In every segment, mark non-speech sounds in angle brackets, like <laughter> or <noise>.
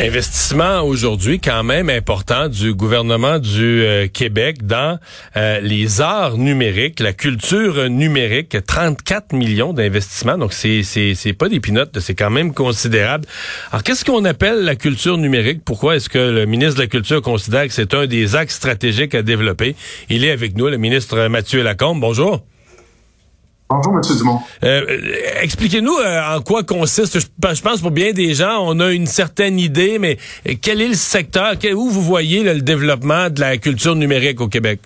Investissement aujourd'hui quand même important du gouvernement du euh, Québec dans euh, les arts numériques, la culture numérique, 34 millions d'investissements. Donc c'est c'est c'est pas des pinottes, c'est quand même considérable. Alors qu'est-ce qu'on appelle la culture numérique? Pourquoi est-ce que le ministre de la Culture considère que c'est un des axes stratégiques à développer? Il est avec nous, le ministre Mathieu Lacombe. Bonjour. Bonjour, M. Dumont. Euh, expliquez-nous euh, en quoi consiste. Je, pense pour bien des gens, on a une certaine idée, mais quel est le secteur, où vous voyez le développement de la culture numérique au Québec?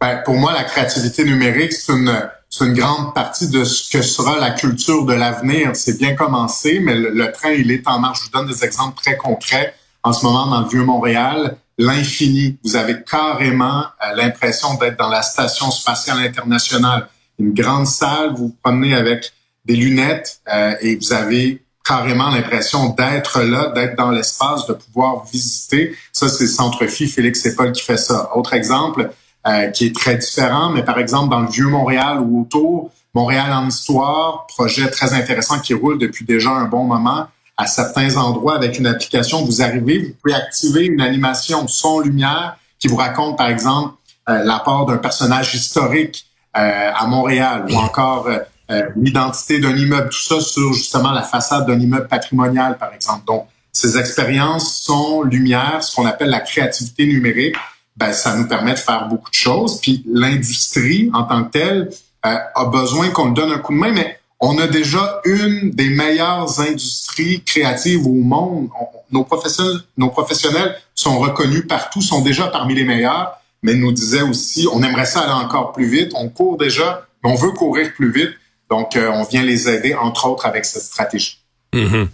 Ben, pour moi, la créativité numérique, c'est une, une grande partie de ce que sera la culture de l'avenir. C'est bien commencé, mais le, train, il est en marche. Je vous donne des exemples très concrets. En ce moment, dans le Vieux-Montréal, l'infini. Vous avez carrément euh, l'impression d'être dans la station spatiale internationale une grande salle, vous vous promenez avec des lunettes euh, et vous avez carrément l'impression d'être là, d'être dans l'espace, de pouvoir visiter. Ça, c'est Centre Phi, Félix et Paul qui fait ça. Autre exemple euh, qui est très différent, mais par exemple dans le vieux Montréal ou autour, Montréal en histoire, projet très intéressant qui roule depuis déjà un bon moment. À certains endroits, avec une application, vous arrivez, vous pouvez activer une animation son-lumière qui vous raconte, par exemple, euh, l'apport d'un personnage historique à Montréal ou encore euh, euh, l'identité d'un immeuble, tout ça sur justement la façade d'un immeuble patrimonial, par exemple. Donc, ces expériences sont lumière, ce qu'on appelle la créativité numérique. Ben, ça nous permet de faire beaucoup de choses. Puis l'industrie en tant que telle a besoin qu'on donne un coup de main, mais on a déjà une des meilleures industries créatives au monde. nos, professionnels, nos professionnels sont reconnus partout, sont déjà parmi les meilleurs mais nous disait aussi, on aimerait ça aller encore plus vite. On court déjà, mais on veut courir plus vite. Donc, euh, on vient les aider, entre autres, avec cette stratégie. Mm-hmm.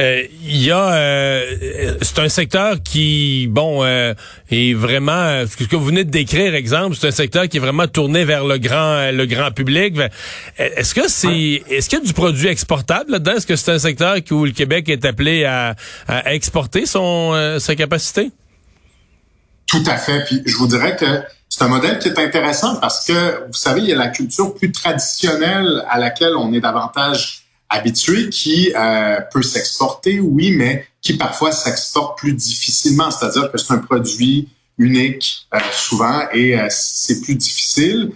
Euh, il y a, euh, c'est un secteur qui, bon, est vraiment, ce que vous venez de décrire, exemple, c'est un secteur qui est vraiment tourné vers le grand, le grand public. Est-ce que c'est, est-ce qu'il y a du produit exportable là-dedans? Est-ce que c'est un secteur où le Québec est appelé à, à exporter son sa capacité? Tout à fait. Puis je vous dirais que c'est un modèle qui est intéressant parce que, vous savez, il y a la culture plus traditionnelle à laquelle on est davantage habitué qui euh, peut s'exporter, oui, mais qui parfois s'exporte plus difficilement. C'est-à-dire que c'est un produit unique euh, souvent et euh, c'est plus difficile.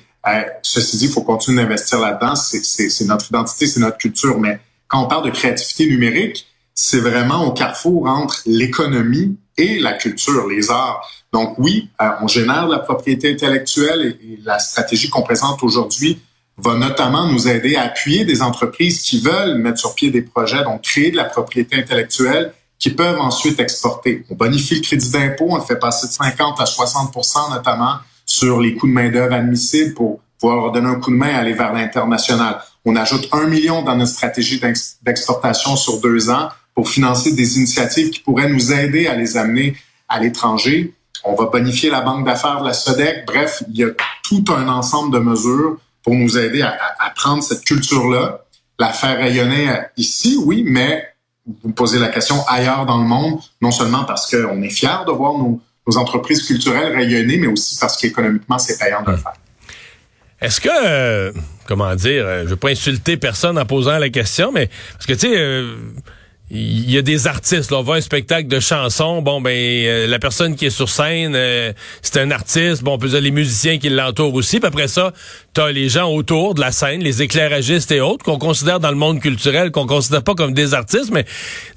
ceci dit, il faut continuer d'investir là-dedans. C'est notre identité, c'est notre culture. Mais quand on parle de créativité numérique, c'est vraiment au carrefour entre l'économie et la culture, les arts. Donc oui, euh, on génère la propriété intellectuelle et, la stratégie qu'on présente aujourd'hui va notamment nous aider à appuyer des entreprises qui veulent mettre sur pied des projets, donc créer de la propriété intellectuelle qui peuvent ensuite exporter. On bonifie le crédit d'impôt, on le fait passer de 50 à 60% notamment sur les coûts de main-d'œuvre admissibles pour pouvoir donner un coup de main à aller vers l'international. On ajoute un million dans notre stratégie d'exportation sur deux ans pour financer des initiatives qui pourraient nous aider à les amener à l'étranger. On va bonifier la banque d'affaires de la SODEC. Bref, il y a tout un ensemble de mesures pour nous aider à, prendre cette culture-là, la faire rayonner ici, oui, mais vous posez la question ailleurs dans le monde, non seulement parce qu'on est fiers de voir nos, entreprises culturelles rayonner, mais aussi parce qu'économiquement, c'est payant de le faire. Est-ce que, euh, comment dire, euh, je ne veux pas insulter personne en posant la question, mais parce que tu sais, euh, il y a des artistes. Là, on voit un spectacle de chansons. Bon, ben euh, la personne qui est sur scène, euh, c'est un artiste. Bon, on peut dire les musiciens qui l'entourent aussi. Puis après ça, t'as les gens autour de la scène, les éclairagistes et autres qu'on considère dans le monde culturel, qu'on considère pas comme des artistes, mais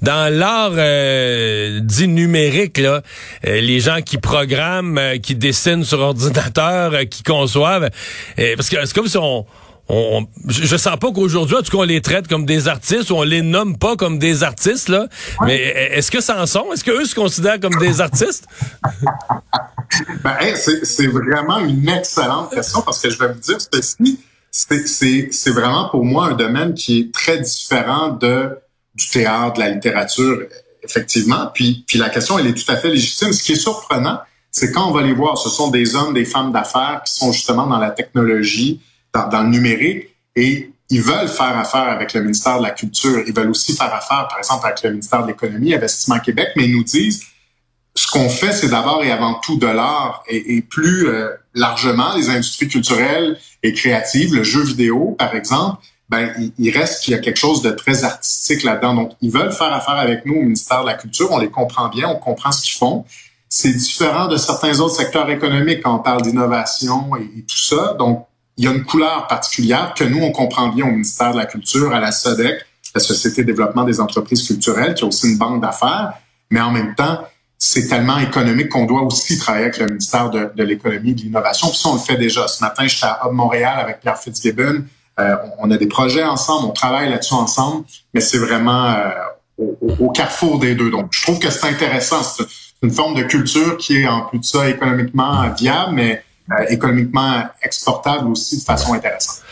dans l'art euh, dit numérique, là, les gens qui programment, qui dessinent sur ordinateur, qui conçoivent. parce que c'est comme si on on, je sens pas qu'aujourd'hui, en tout cas, on les traite comme des artistes ou on les nomme pas comme des artistes, là. Mais est-ce que ça en sont? Est-ce qu'eux se considèrent comme des artistes? <laughs> ben, c'est vraiment une excellente question parce que je vais vous dire ceci. C'est vraiment pour moi un domaine qui est très différent de du théâtre, de la littérature, effectivement. Puis, puis la question, elle est tout à fait légitime. Ce qui est surprenant, c'est quand on va les voir, ce sont des hommes, des femmes d'affaires qui sont justement dans la technologie, dans, le numérique. Et ils veulent faire affaire avec le ministère de la Culture. Ils veulent aussi faire affaire, par exemple, avec le ministère de l'Économie, Investissement Québec, mais ils nous disent ce qu'on fait, c'est d'abord et avant tout de l'art et, plus euh, largement les industries culturelles et créatives, le jeu vidéo, par exemple. Ben, il, reste qu'il y a quelque chose de très artistique là-dedans. Donc, ils veulent faire affaire avec nous au ministère de la Culture. On les comprend bien, on comprend ce qu'ils font. C'est différent de certains autres secteurs économiques quand on parle d'innovation et, tout ça. Donc, il y a une couleur particulière que nous, on comprend bien au ministère de la Culture, à la SODEC, la Société de développement des entreprises culturelles, qui a aussi une banque d'affaires. Mais en même temps, c'est tellement économique qu'on doit aussi travailler avec le ministère de, l'économie et de l'innovation. Puis ça, on le fait déjà. Ce matin, j'étais à Montréal avec Pierre Fitzgibbon. Euh, on a des projets ensemble, on travaille là-dessus ensemble, mais c'est vraiment euh, au, carrefour des deux. Donc, je trouve que c'est intéressant. C'est une forme de culture qui est en plus de ça économiquement viable, mais économiquement exportable aussi de façon intéressante.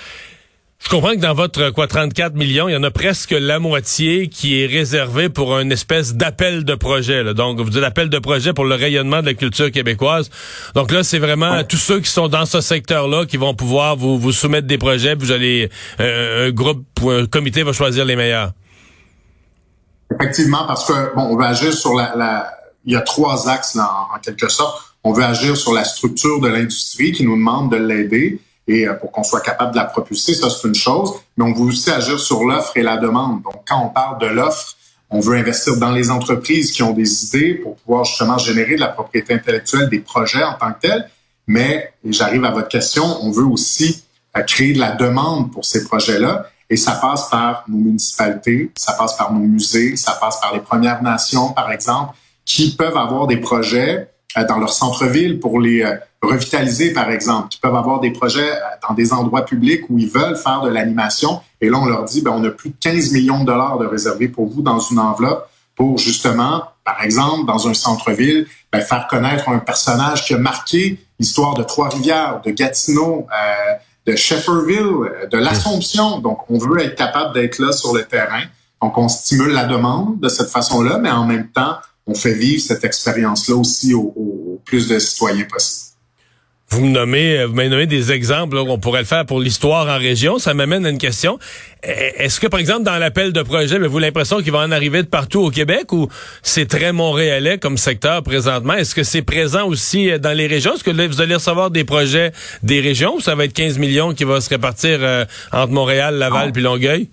Je comprends que dans votre quoi 34 millions, il y en a presque la moitié qui est réservée pour une espèce d'appel de projet. Là. Donc, vous dites appel de projet pour le rayonnement de la culture québécoise. Donc là, c'est vraiment tous ceux qui sont dans ce secteur-là qui vont pouvoir vous, vous soumettre des projets. Puis vous allez euh, un groupe ou un comité va choisir les meilleurs. Effectivement, parce que bon, on va agir sur la, la... il y a trois axes là, en quelque sorte. On veut agir sur la structure de l'industrie qui nous demande de l'aider et euh, pour qu'on soit capable de la propulser, ça c'est une chose, mais on veut aussi agir sur l'offre et la demande. Donc quand on parle de l'offre, on veut investir dans les entreprises qui ont des idées pour pouvoir justement générer de la propriété intellectuelle, des projets en tant que tels. Mais, et j'arrive à votre question, on veut aussi euh, créer de la demande pour ces projets-là. Et ça passe par nos municipalités, ça passe par nos musées, ça passe par les Premières Nations, par exemple, qui peuvent avoir des projets dans leur centre-ville pour les revitaliser, par exemple, qui peuvent avoir des projets euh, dans des endroits publics où ils veulent faire de l'animation. Et là, on leur dit, ben, on a plus de 15 millions de dollars de réservés pour vous dans une enveloppe pour justement, par exemple, dans un centre-ville, ben, faire connaître un personnage qui a marqué l'histoire de Trois-Rivières, de Gatineau, euh, de Shefferville, euh, de l'Assomption. Donc, on veut être capable d'être là sur le terrain. Donc, on stimule la demande de cette façon-là, mais en même temps, on fait vivre cette expérience-là aussi au, au plus de citoyens possible. Vous me nommez, euh, vous m'avez nommé des exemples qu'on pourrait le faire pour l'histoire en région. Ça m'amène à une question. E, est-ce que, par exemple, dans l'appel de projet, avez-vous l'impression qu'il va en arriver de partout au Québec ou c'est très montréalais comme secteur présentement? Est-ce que c'est présent aussi euh, dans les régions? Est-ce que vous allez recevoir des projets des régions ou ça va être 15 millions qui va se répartir euh, entre Montréal, Laval puis Longueuil?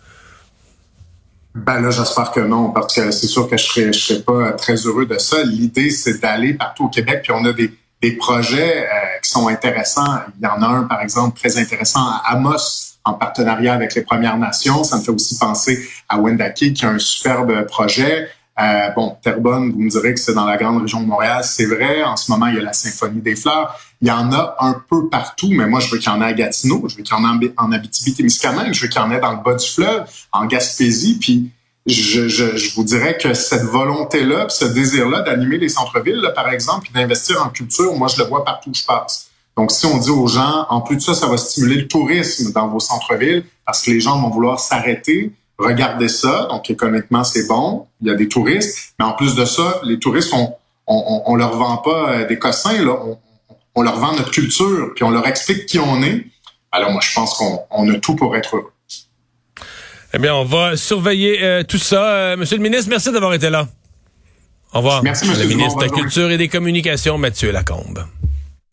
Ben là, j'espère que non, parce que c'est sûr que je serais, serais pas très heureux de ça. L'idée, c'est d'aller partout au Québec, puis on a des des projets euh, qui sont intéressants. Il y en a un, par exemple, très intéressant à Amos, en partenariat avec les Premières Nations. Ça me fait aussi penser à Wendake, qui a un superbe projet. Euh, bon, Terrebonne, vous me direz que c'est dans la grande région de Montréal. C'est vrai. En ce moment, il y a la Symphonie des fleurs. Il y en a un peu partout, mais moi, je veux qu'il y en ait à Gatineau, je veux qu'il y en ait en Abitibi-Témiscamingue, je veux qu'il y en ait dans le bas du fleuve, en Gaspésie, puis je, je, je, vous dirais que cette volonté-là, ce désir-là d'animer les centres-villes, par exemple, puis d'investir en culture, moi, je le vois partout où je passe. Donc, si on dit aux gens, en plus de ça, ça va stimuler le tourisme dans vos centres-villes, parce que les gens vont vouloir s'arrêter, regarder ça. Donc, économiquement, c'est bon. Il y a des touristes. Mais en plus de ça, les touristes, on, on, on leur vend pas euh, des cossins, là. On, on leur vend notre culture, puis on leur explique qui on est. Alors, moi, je pense qu'on on a tout pour être heureux. Eh bien, on va surveiller euh, tout ça. Euh, monsieur le ministre, merci d'avoir été là. Au revoir. Merci, Monsieur le ministre de la Culture et des Communications, Mathieu Lacombe.